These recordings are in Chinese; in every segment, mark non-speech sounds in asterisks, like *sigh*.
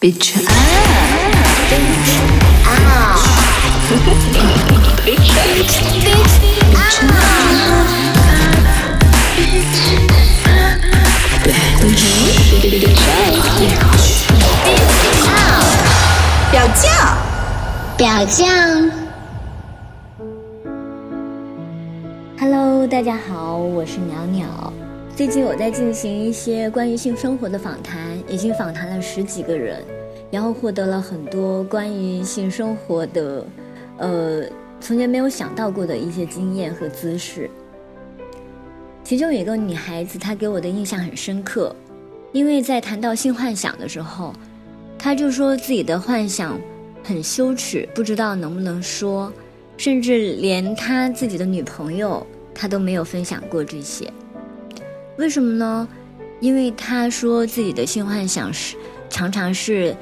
Bitch up. Bitch 表酱，表酱。Hello，大家好，我是鸟鸟。最近我在进行一些关于性生活的访谈，已经访谈了十几个人，然后获得了很多关于性生活的，呃，从前没有想到过的一些经验和姿势。其中有一个女孩子，她给我的印象很深刻，因为在谈到性幻想的时候，她就说自己的幻想很羞耻，不知道能不能说，甚至连她自己的女朋友，她都没有分享过这些。为什么呢？因为他说自己的性幻想是常常是，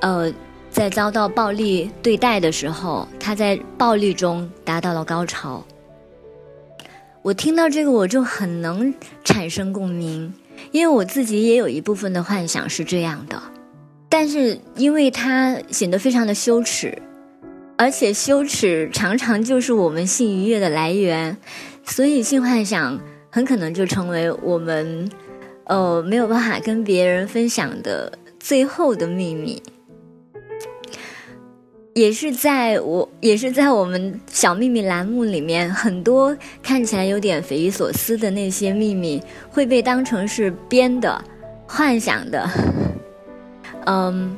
呃，在遭到暴力对待的时候，他在暴力中达到了高潮。我听到这个我就很能产生共鸣，因为我自己也有一部分的幻想是这样的，但是因为他显得非常的羞耻，而且羞耻常常就是我们性愉悦的来源，所以性幻想。很可能就成为我们，呃，没有办法跟别人分享的最后的秘密，也是在我，也是在我们小秘密栏目里面，很多看起来有点匪夷所思的那些秘密，会被当成是编的、幻想的。嗯，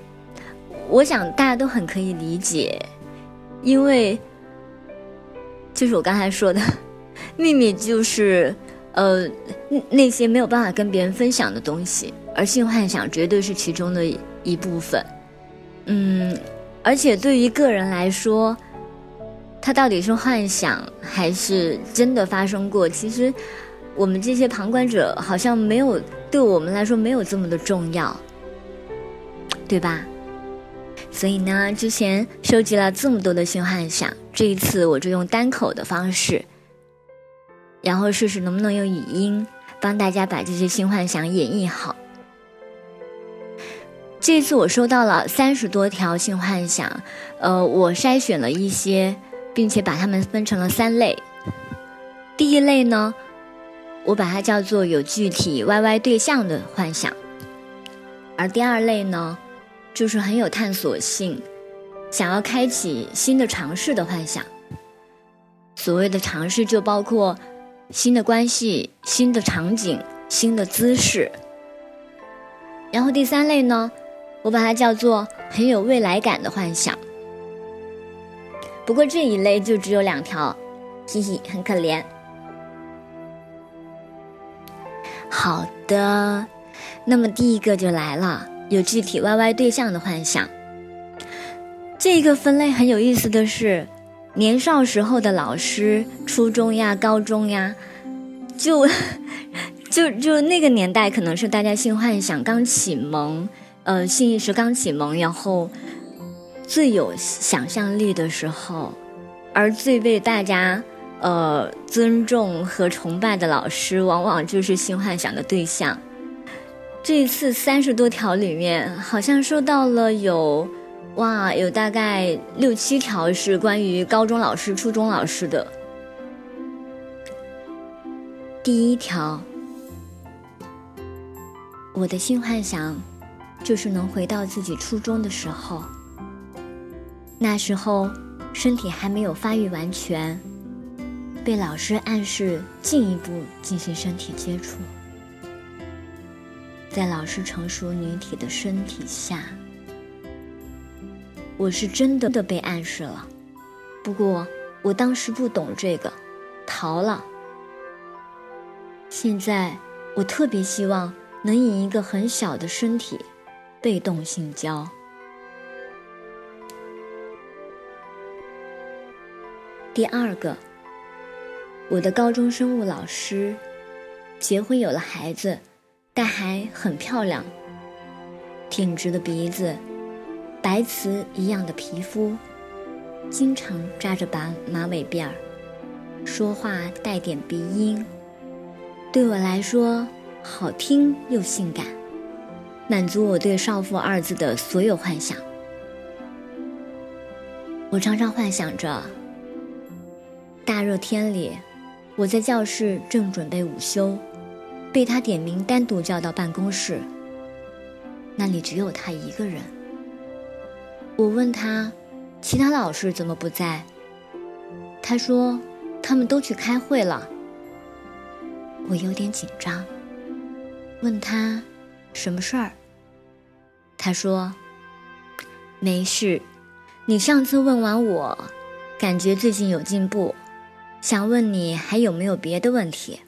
我想大家都很可以理解，因为就是我刚才说的，*laughs* 秘密就是。呃，那些没有办法跟别人分享的东西，而性幻想绝对是其中的一部分。嗯，而且对于个人来说，它到底是幻想还是真的发生过？其实，我们这些旁观者好像没有，对我们来说没有这么的重要，对吧？所以呢，之前收集了这么多的性幻想，这一次我就用单口的方式。然后试试能不能用语音帮大家把这些新幻想演绎好。这次我收到了三十多条性幻想，呃，我筛选了一些，并且把它们分成了三类。第一类呢，我把它叫做有具体 YY 对象的幻想，而第二类呢，就是很有探索性，想要开启新的尝试的幻想。所谓的尝试就包括。新的关系、新的场景、新的姿势，然后第三类呢，我把它叫做很有未来感的幻想。不过这一类就只有两条，嘻嘻，很可怜。好的，那么第一个就来了，有具体 YY 对象的幻想。这个分类很有意思的是。年少时候的老师，初中呀、高中呀，就 *laughs* 就就那个年代，可能是大家性幻想刚启蒙，呃，性意识刚启蒙，然后最有想象力的时候，而最被大家呃尊重和崇拜的老师，往往就是性幻想的对象。这一次三十多条里面，好像收到了有。哇，有大概六七条是关于高中老师、初中老师的。第一条，我的新幻想就是能回到自己初中的时候，那时候身体还没有发育完全，被老师暗示进一步进行身体接触，在老师成熟女体的身体下。我是真的的被暗示了，不过我当时不懂这个，逃了。现在我特别希望能以一个很小的身体被动性交。第二个，我的高中生物老师结婚有了孩子，但还很漂亮，挺直的鼻子。白瓷一样的皮肤，经常扎着把马尾辫儿，说话带点鼻音，对我来说好听又性感。满足我对少妇二字的所有幻想。我常常幻想着，大热天里，我在教室正准备午休，被他点名单独叫到办公室，那里只有他一个人。我问他，其他老师怎么不在？他说，他们都去开会了。我有点紧张，问他什么事儿。他说，没事。你上次问完我，感觉最近有进步，想问你还有没有别的问题？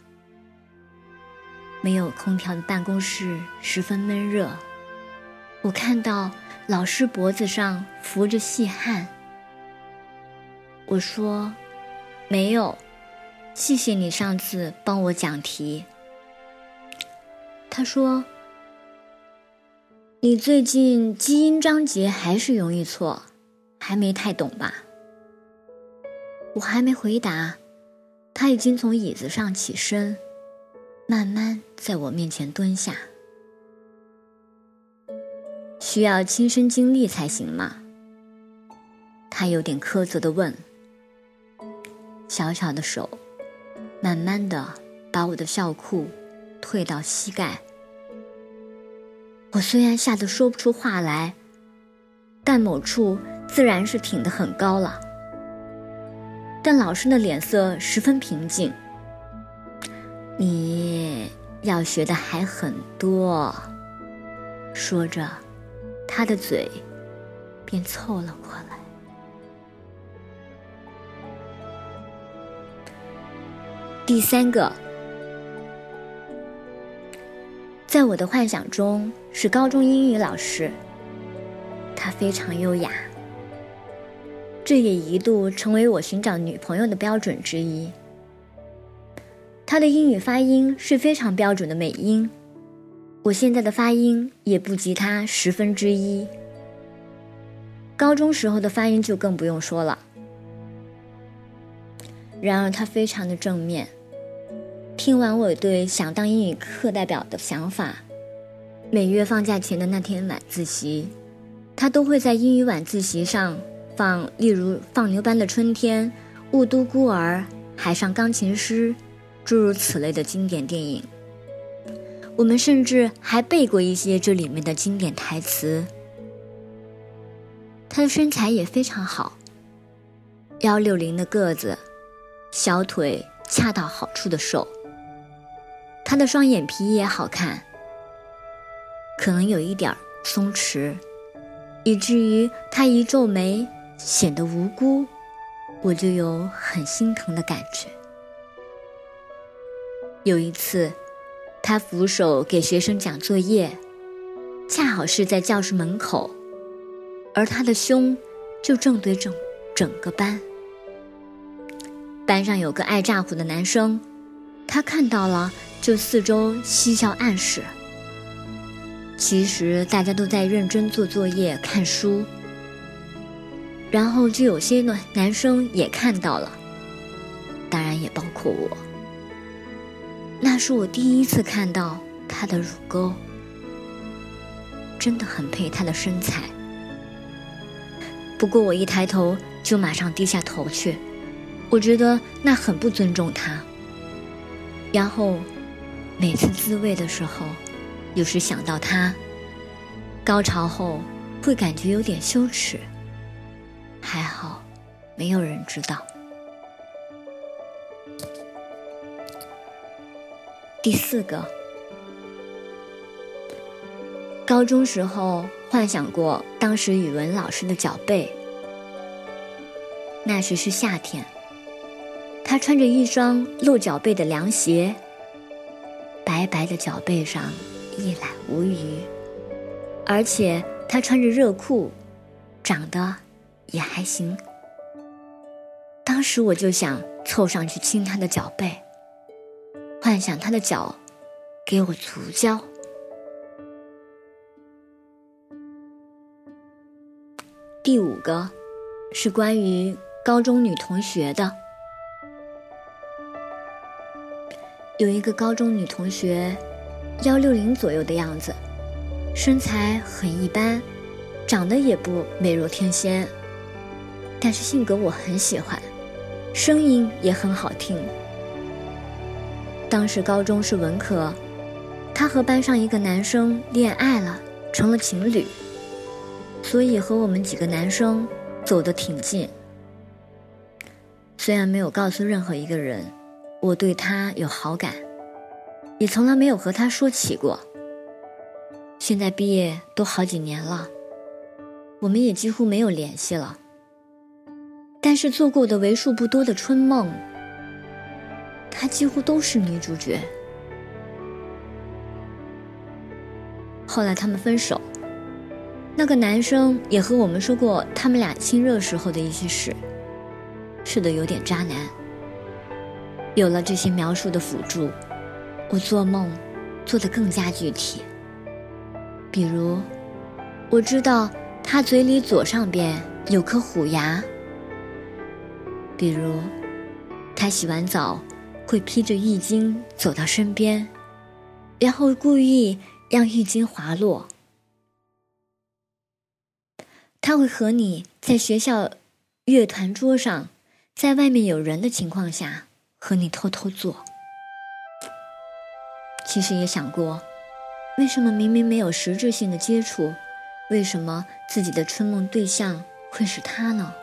没有空调的办公室十分闷热，我看到老师脖子上浮着细汗。我说，没有，谢谢你上次帮我讲题。他说，你最近基因章节还是容易错。还没太懂吧？我还没回答，他已经从椅子上起身，慢慢在我面前蹲下。需要亲身经历才行吗？他有点苛责的问。小小的手，慢慢的把我的校裤退到膝盖。我虽然吓得说不出话来，但某处。自然是挺得很高了，但老师的脸色十分平静。你要学的还很多，说着，他的嘴便凑了过来。第三个，在我的幻想中是高中英语老师，他非常优雅。这也一度成为我寻找女朋友的标准之一。他的英语发音是非常标准的美音，我现在的发音也不及他十分之一。高中时候的发音就更不用说了。然而他非常的正面，听完我对想当英语课代表的想法，每月放假前的那天晚自习，他都会在英语晚自习上。放，例如《放牛班的春天》《雾都孤儿》《海上钢琴师》，诸如此类的经典电影。我们甚至还背过一些这里面的经典台词。他的身材也非常好，幺六零的个子，小腿恰到好处的瘦。他的双眼皮也好看，可能有一点松弛，以至于他一皱眉。显得无辜，我就有很心疼的感觉。有一次，他扶手给学生讲作业，恰好是在教室门口，而他的胸就正对整整个班。班上有个爱咋呼的男生，他看到了就四周嬉笑暗示。其实大家都在认真做作业、看书。然后就有些男男生也看到了，当然也包括我。那是我第一次看到他的乳沟，真的很配他的身材。不过我一抬头就马上低下头去，我觉得那很不尊重他。然后每次自慰的时候，有时想到他，高潮后会感觉有点羞耻。还好，没有人知道。第四个，高中时候幻想过当时语文老师的脚背。那时是夏天，他穿着一双露脚背的凉鞋，白白的脚背上一览无余，而且他穿着热裤，长得。也还行。当时我就想凑上去亲他的脚背，幻想他的脚给我足交。第五个是关于高中女同学的，有一个高中女同学，幺六零左右的样子，身材很一般，长得也不美若天仙，但是性格我很喜欢，声音也很好听。当时高中是文科，他和班上一个男生恋爱了，成了情侣，所以和我们几个男生走得挺近。虽然没有告诉任何一个人我对他有好感，也从来没有和他说起过。现在毕业都好几年了，我们也几乎没有联系了。但是做过的为数不多的春梦。她几乎都是女主角。后来他们分手，那个男生也和我们说过他们俩亲热时候的一些事。是的，有点渣男。有了这些描述的辅助，我做梦做得更加具体。比如，我知道他嘴里左上边有颗虎牙。比如，他洗完澡。会披着浴巾走到身边，然后故意让浴巾滑落。他会和你在学校乐团桌上，在外面有人的情况下和你偷偷做。其实也想过，为什么明明没有实质性的接触，为什么自己的春梦对象会是他呢？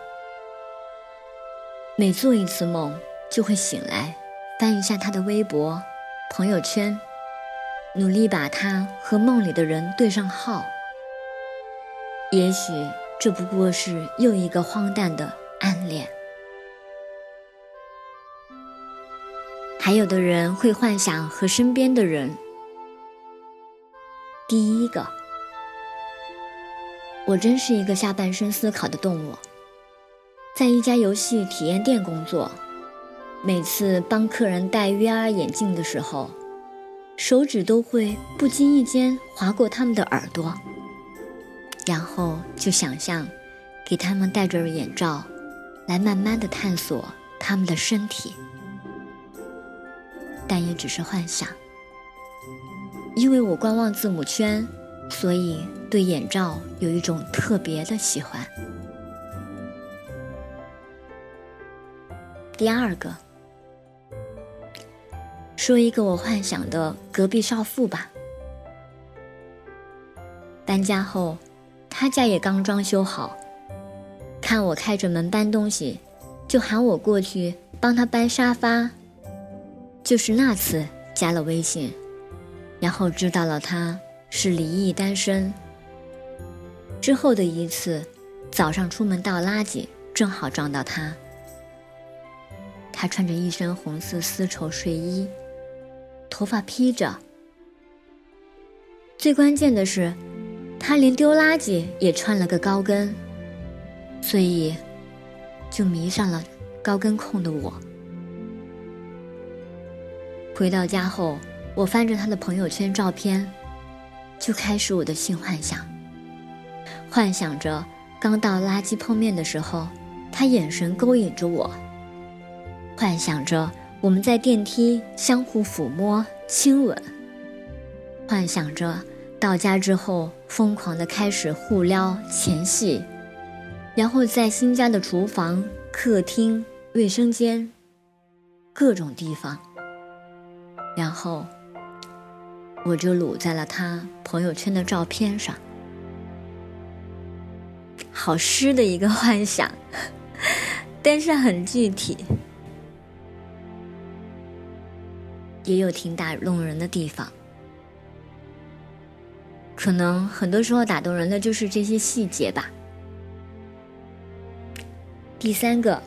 每做一次梦，就会醒来。翻一下他的微博、朋友圈，努力把他和梦里的人对上号。也许这不过是又一个荒诞的暗恋。还有的人会幻想和身边的人。第一个，我真是一个下半身思考的动物，在一家游戏体验店工作。每次帮客人戴 VR 眼镜的时候，手指都会不经意间划过他们的耳朵，然后就想象给他们戴着眼罩，来慢慢的探索他们的身体，但也只是幻想。因为我观望字母圈，所以对眼罩有一种特别的喜欢。第二个。说一个我幻想的隔壁少妇吧。搬家后，他家也刚装修好，看我开着门搬东西，就喊我过去帮他搬沙发。就是那次加了微信，然后知道了他是离异单身。之后的一次，早上出门倒垃圾，正好撞到他。他穿着一身红色丝绸睡衣。头发披着，最关键的是，他连丢垃圾也穿了个高跟，所以就迷上了高跟控的我。回到家后，我翻着他的朋友圈照片，就开始我的性幻想，幻想着刚到垃圾碰面的时候，他眼神勾引着我，幻想着。我们在电梯相互抚摸、亲吻，幻想着到家之后疯狂的开始互撩、前戏，然后在新家的厨房、客厅、卫生间各种地方，然后我就撸在了他朋友圈的照片上，好诗的一个幻想，*laughs* 但是很具体。也有挺打动人的地方，可能很多时候打动人的就是这些细节吧。第三个，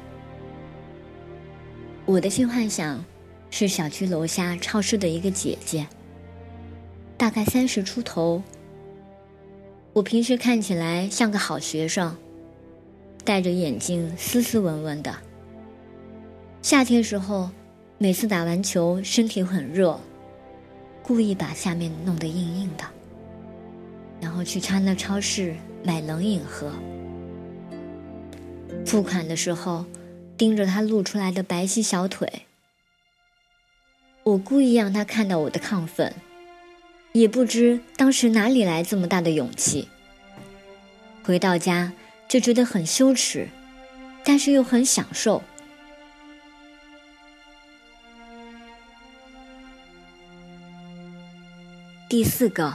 我的新幻想是小区楼下超市的一个姐姐，大概三十出头。我平时看起来像个好学生，戴着眼镜，斯斯文文的。夏天时候。每次打完球，身体很热，故意把下面弄得硬硬的，然后去他那超市买冷饮喝。付款的时候，盯着他露出来的白皙小腿，我故意让他看到我的亢奋，也不知当时哪里来这么大的勇气。回到家就觉得很羞耻，但是又很享受。第四个，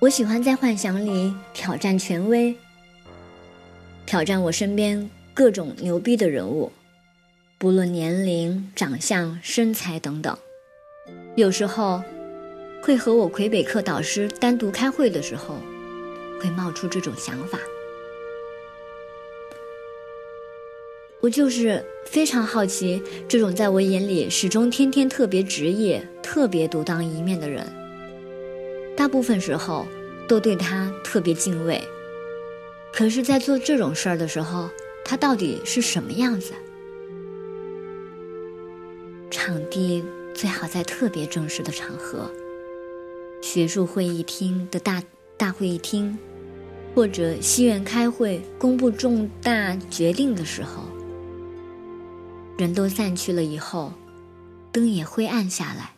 我喜欢在幻想里挑战权威，挑战我身边各种牛逼的人物，不论年龄、长相、身材等等。有时候，会和我魁北克导师单独开会的时候，会冒出这种想法。我就是非常好奇，这种在我眼里始终天天特别职业、特别独当一面的人，大部分时候都对他特别敬畏。可是，在做这种事儿的时候，他到底是什么样子？场地最好在特别正式的场合，学术会议厅的大大会议厅，或者戏院开会公布重大决定的时候。人都散去了以后，灯也灰暗下来。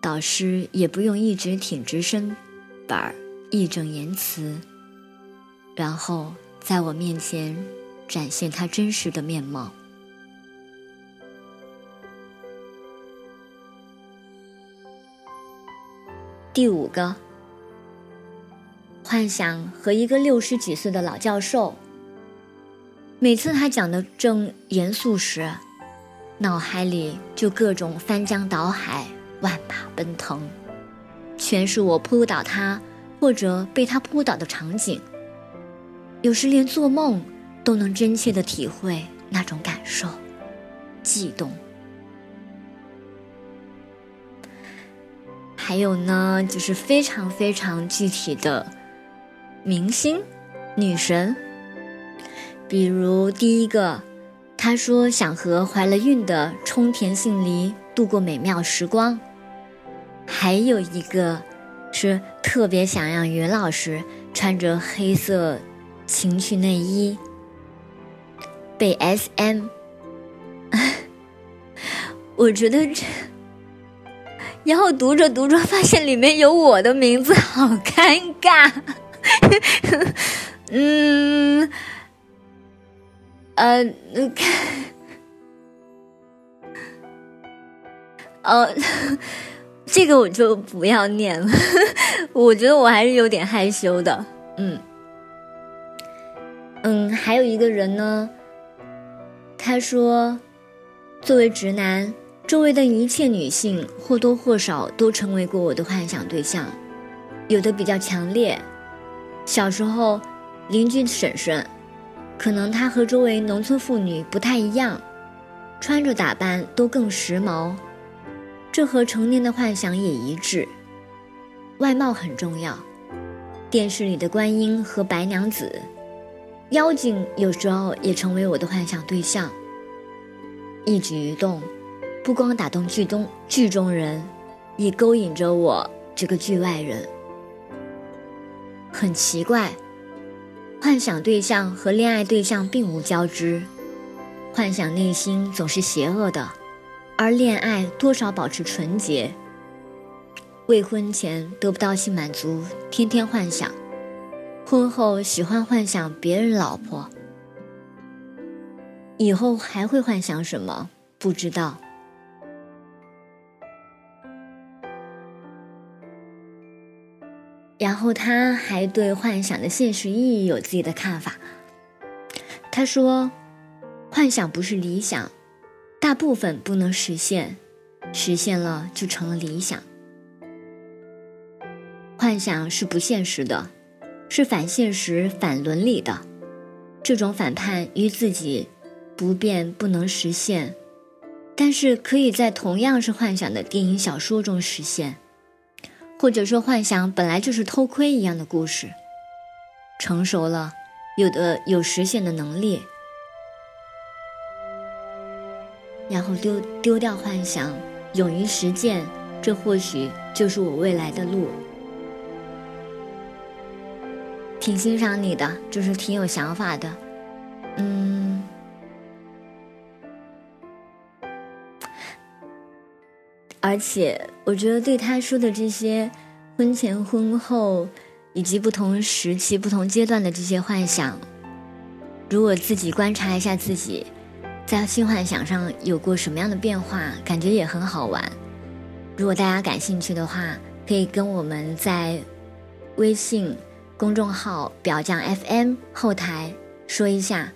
导师也不用一直挺直身板义正言辞，然后在我面前展现他真实的面貌。第五个，幻想和一个六十几岁的老教授。每次他讲的正严肃时，脑海里就各种翻江倒海、万马奔腾，全是我扑倒他或者被他扑倒的场景。有时连做梦都能真切的体会那种感受，悸动。还有呢，就是非常非常具体的明星、女神。比如第一个，他说想和怀了孕的冲田杏梨度过美妙时光；还有一个，是特别想让云老师穿着黑色情趣内衣被 S.M。*laughs* 我觉得这，然后读着读着发现里面有我的名字，好尴尬。嗯。呃，看，*laughs* 呃，*laughs* 这个我就不要念了，*laughs* 我觉得我还是有点害羞的。嗯，嗯，还有一个人呢，他说，作为直男，周围的一切女性或多或少都成为过我的幻想对象，有的比较强烈。小时候，邻居婶婶。可能她和周围农村妇女不太一样，穿着打扮都更时髦，这和成年的幻想也一致。外貌很重要，电视里的观音和白娘子、妖精有时候也成为我的幻想对象。一举一动，不光打动剧中剧中人，也勾引着我这个剧外人。很奇怪。幻想对象和恋爱对象并无交织，幻想内心总是邪恶的，而恋爱多少保持纯洁。未婚前得不到性满足，天天幻想；婚后喜欢幻想别人老婆，以后还会幻想什么？不知道。然后他还对幻想的现实意义有自己的看法。他说：“幻想不是理想，大部分不能实现，实现了就成了理想。幻想是不现实的，是反现实、反伦理的。这种反叛于自己，不变不能实现，但是可以在同样是幻想的电影、小说中实现。”或者说，幻想本来就是偷窥一样的故事。成熟了，有的有实现的能力，然后丢丢掉幻想，勇于实践，这或许就是我未来的路。挺欣赏你的，就是挺有想法的，嗯。而且我觉得对他说的这些婚前婚后以及不同时期、不同阶段的这些幻想，如果自己观察一下自己在性幻想上有过什么样的变化，感觉也很好玩。如果大家感兴趣的话，可以跟我们在微信公众号“表匠 FM” 后台说一下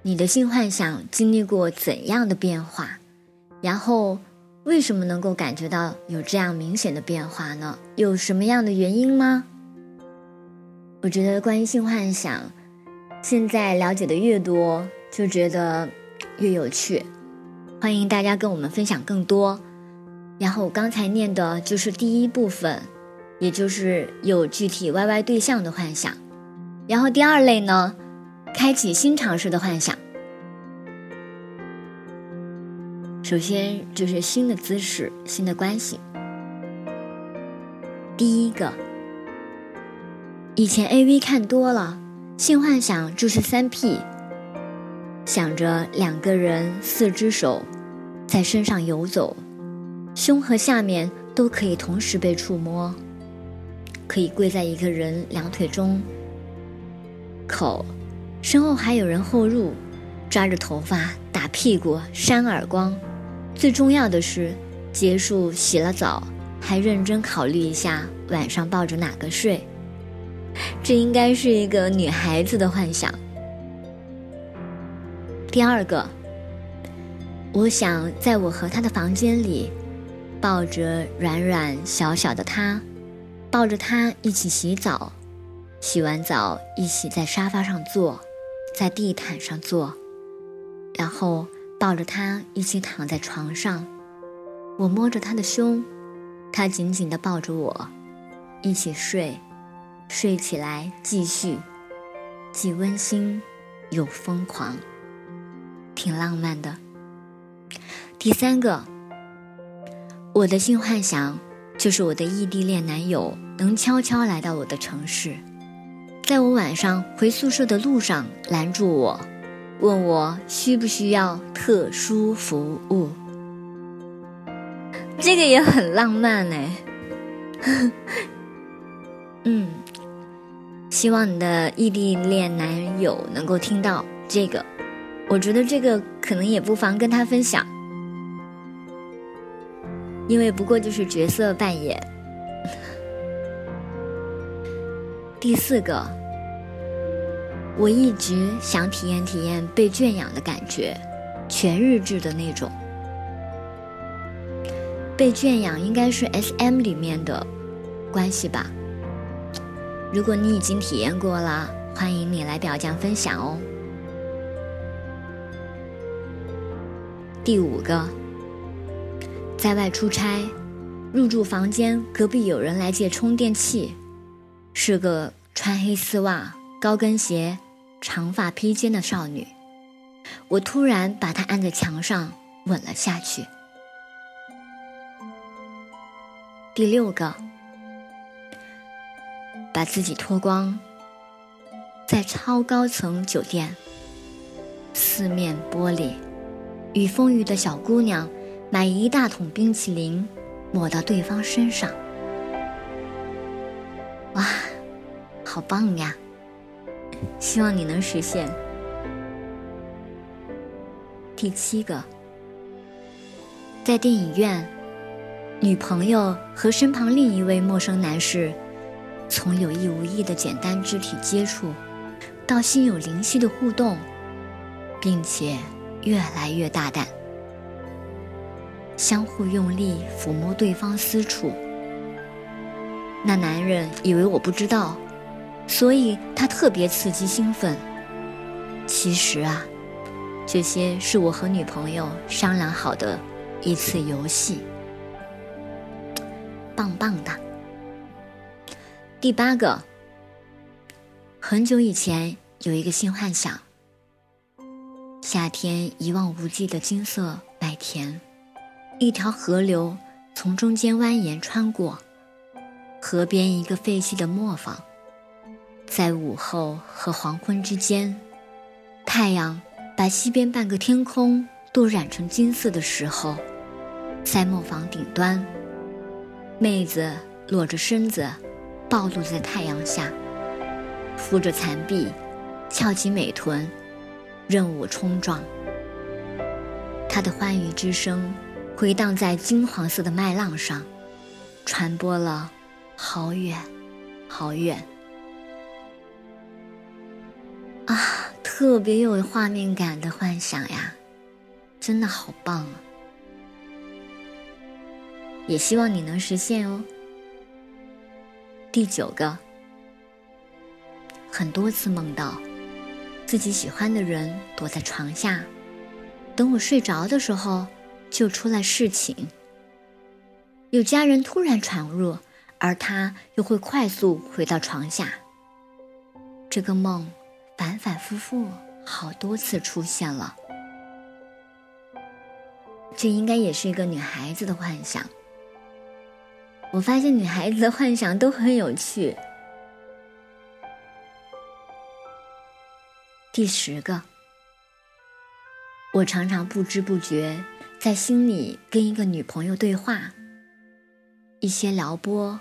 你的性幻想经历过怎样的变化，然后。为什么能够感觉到有这样明显的变化呢？有什么样的原因吗？我觉得关于性幻想，现在了解的越多，就觉得越有趣。欢迎大家跟我们分享更多。然后刚才念的就是第一部分，也就是有具体 YY 对象的幻想。然后第二类呢，开启新尝试的幻想。首先就是新的姿势、新的关系。第一个，以前 A V 看多了，性幻想就是三 P，想着两个人四只手在身上游走，胸和下面都可以同时被触摸，可以跪在一个人两腿中，口，身后还有人后入，抓着头发打屁股扇耳光。最重要的是，结束洗了澡，还认真考虑一下晚上抱着哪个睡。这应该是一个女孩子的幻想。第二个，我想在我和他的房间里，抱着软软小小的他，抱着他一起洗澡，洗完澡一起在沙发上坐，在地毯上坐，然后。抱着他一起躺在床上，我摸着他的胸，他紧紧地抱着我，一起睡，睡起来继续，既温馨又疯狂，挺浪漫的。第三个，我的性幻想就是我的异地恋男友能悄悄来到我的城市，在我晚上回宿舍的路上拦住我。问我需不需要特殊服务？这个也很浪漫呢。*laughs* 嗯，希望你的异地恋男友能够听到这个。我觉得这个可能也不妨跟他分享，因为不过就是角色扮演。第四个。我一直想体验体验被圈养的感觉，全日制的那种。被圈养应该是 S.M 里面的关系吧？如果你已经体验过了，欢迎你来表匠分享哦。第五个，在外出差，入住房间，隔壁有人来借充电器，是个穿黑丝袜。高跟鞋、长发披肩的少女，我突然把她按在墙上吻了下去。第六个，把自己脱光，在超高层酒店，四面玻璃，雨风雨的小姑娘买一大桶冰淇淋，抹到对方身上，哇，好棒呀！*laughs* 希望你能实现。第七个，在电影院，女朋友和身旁另一位陌生男士，从有意无意的简单肢体接触，到心有灵犀的互动，并且越来越大胆，相互用力抚摸对方私处。那男人以为我不知道。所以他特别刺激兴奋。其实啊，这些是我和女朋友商量好的一次游戏，棒棒的。第八个，很久以前有一个新幻想：夏天一望无际的金色麦田，一条河流从中间蜿蜒穿过，河边一个废弃的磨坊。在午后和黄昏之间，太阳把西边半个天空都染成金色的时候，在磨坊顶端，妹子裸着身子，暴露在太阳下，扶着残壁，翘起美臀，任我冲撞。她的欢愉之声回荡在金黄色的麦浪上，传播了好远好远。特别有画面感的幻想呀，真的好棒啊！也希望你能实现哦。第九个，很多次梦到自己喜欢的人躲在床下，等我睡着的时候就出来侍寝。有家人突然闯入，而他又会快速回到床下。这个梦。反反复复好多次出现了，这应该也是一个女孩子的幻想。我发现女孩子的幻想都很有趣。第十个，我常常不知不觉在心里跟一个女朋友对话，一些撩拨，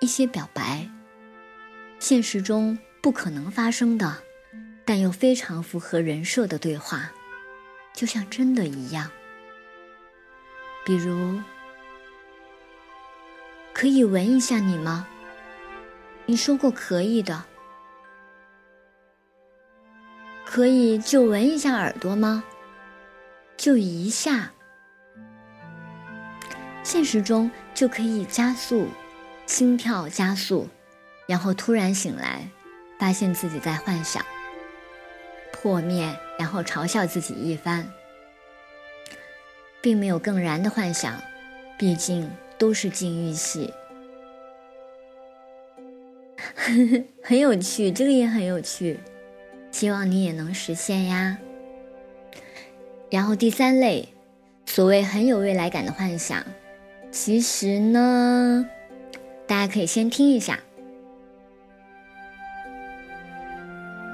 一些表白，现实中不可能发生的。但又非常符合人设的对话，就像真的一样。比如，可以闻一下你吗？你说过可以的。可以就闻一下耳朵吗？就一下。现实中就可以加速，心跳加速，然后突然醒来，发现自己在幻想。破灭，然后嘲笑自己一番，并没有更燃的幻想，毕竟都是禁欲系，*laughs* 很有趣，这个也很有趣，希望你也能实现呀。然后第三类，所谓很有未来感的幻想，其实呢，大家可以先听一下，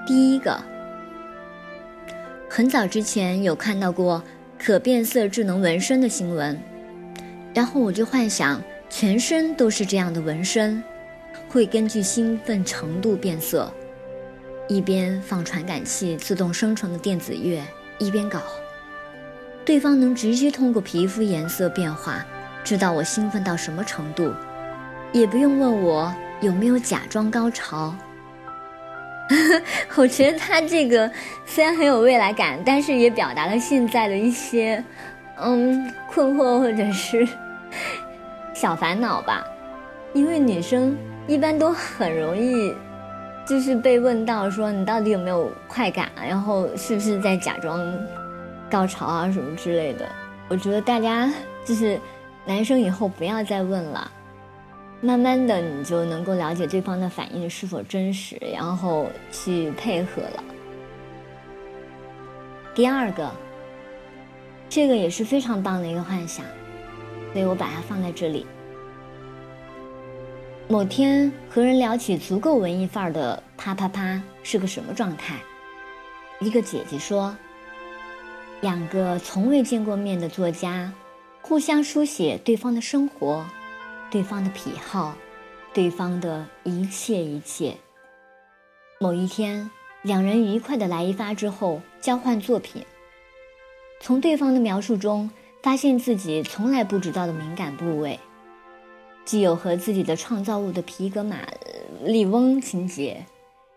第一个。很早之前有看到过可变色智能纹身的新闻，然后我就幻想全身都是这样的纹身，会根据兴奋程度变色，一边放传感器自动生成的电子乐，一边搞，对方能直接通过皮肤颜色变化知道我兴奋到什么程度，也不用问我有没有假装高潮。*laughs* 我觉得他这个虽然很有未来感，但是也表达了现在的一些嗯困惑或者是 *laughs* 小烦恼吧。因为女生一般都很容易就是被问到说你到底有没有快感，然后是不是在假装高潮啊什么之类的。我觉得大家就是男生以后不要再问了。慢慢的，你就能够了解对方的反应是否真实，然后去配合了。第二个，这个也是非常棒的一个幻想，所以我把它放在这里。某天和人聊起足够文艺范儿的啪啪啪是个什么状态，一个姐姐说，两个从未见过面的作家，互相书写对方的生活。对方的癖好，对方的一切一切。某一天，两人愉快的来一发之后，交换作品。从对方的描述中，发现自己从来不知道的敏感部位，既有和自己的创造物的皮革马利翁情节，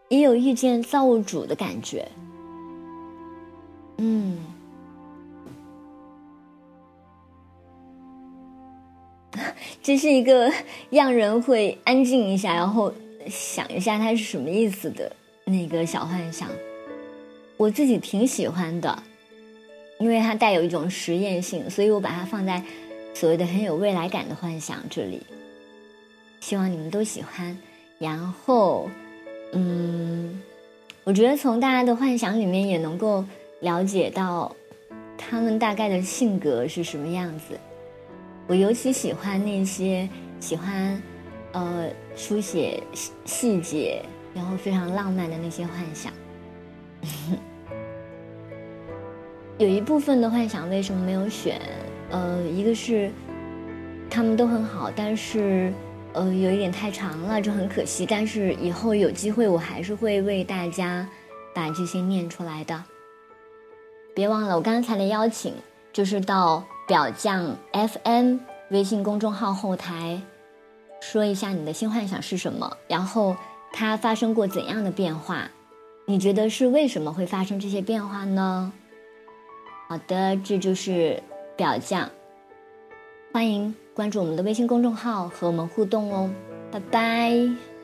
也有遇见造物主的感觉。嗯。*laughs* 这是一个让人会安静一下，然后想一下它是什么意思的那个小幻想，我自己挺喜欢的，因为它带有一种实验性，所以我把它放在所谓的很有未来感的幻想这里，希望你们都喜欢。然后，嗯，我觉得从大家的幻想里面也能够了解到他们大概的性格是什么样子。我尤其喜欢那些喜欢，呃，书写细细节，然后非常浪漫的那些幻想。有一部分的幻想为什么没有选？呃，一个是他们都很好，但是呃有一点太长了，就很可惜。但是以后有机会，我还是会为大家把这些念出来的。别忘了我刚才的邀请，就是到表匠 FM 微信公众号后台说一下你的新幻想是什么，然后它发生过怎样的变化，你觉得是为什么会发生这些变化呢？好的，这就是表匠，欢迎关注我们的微信公众号和我们互动哦，拜拜。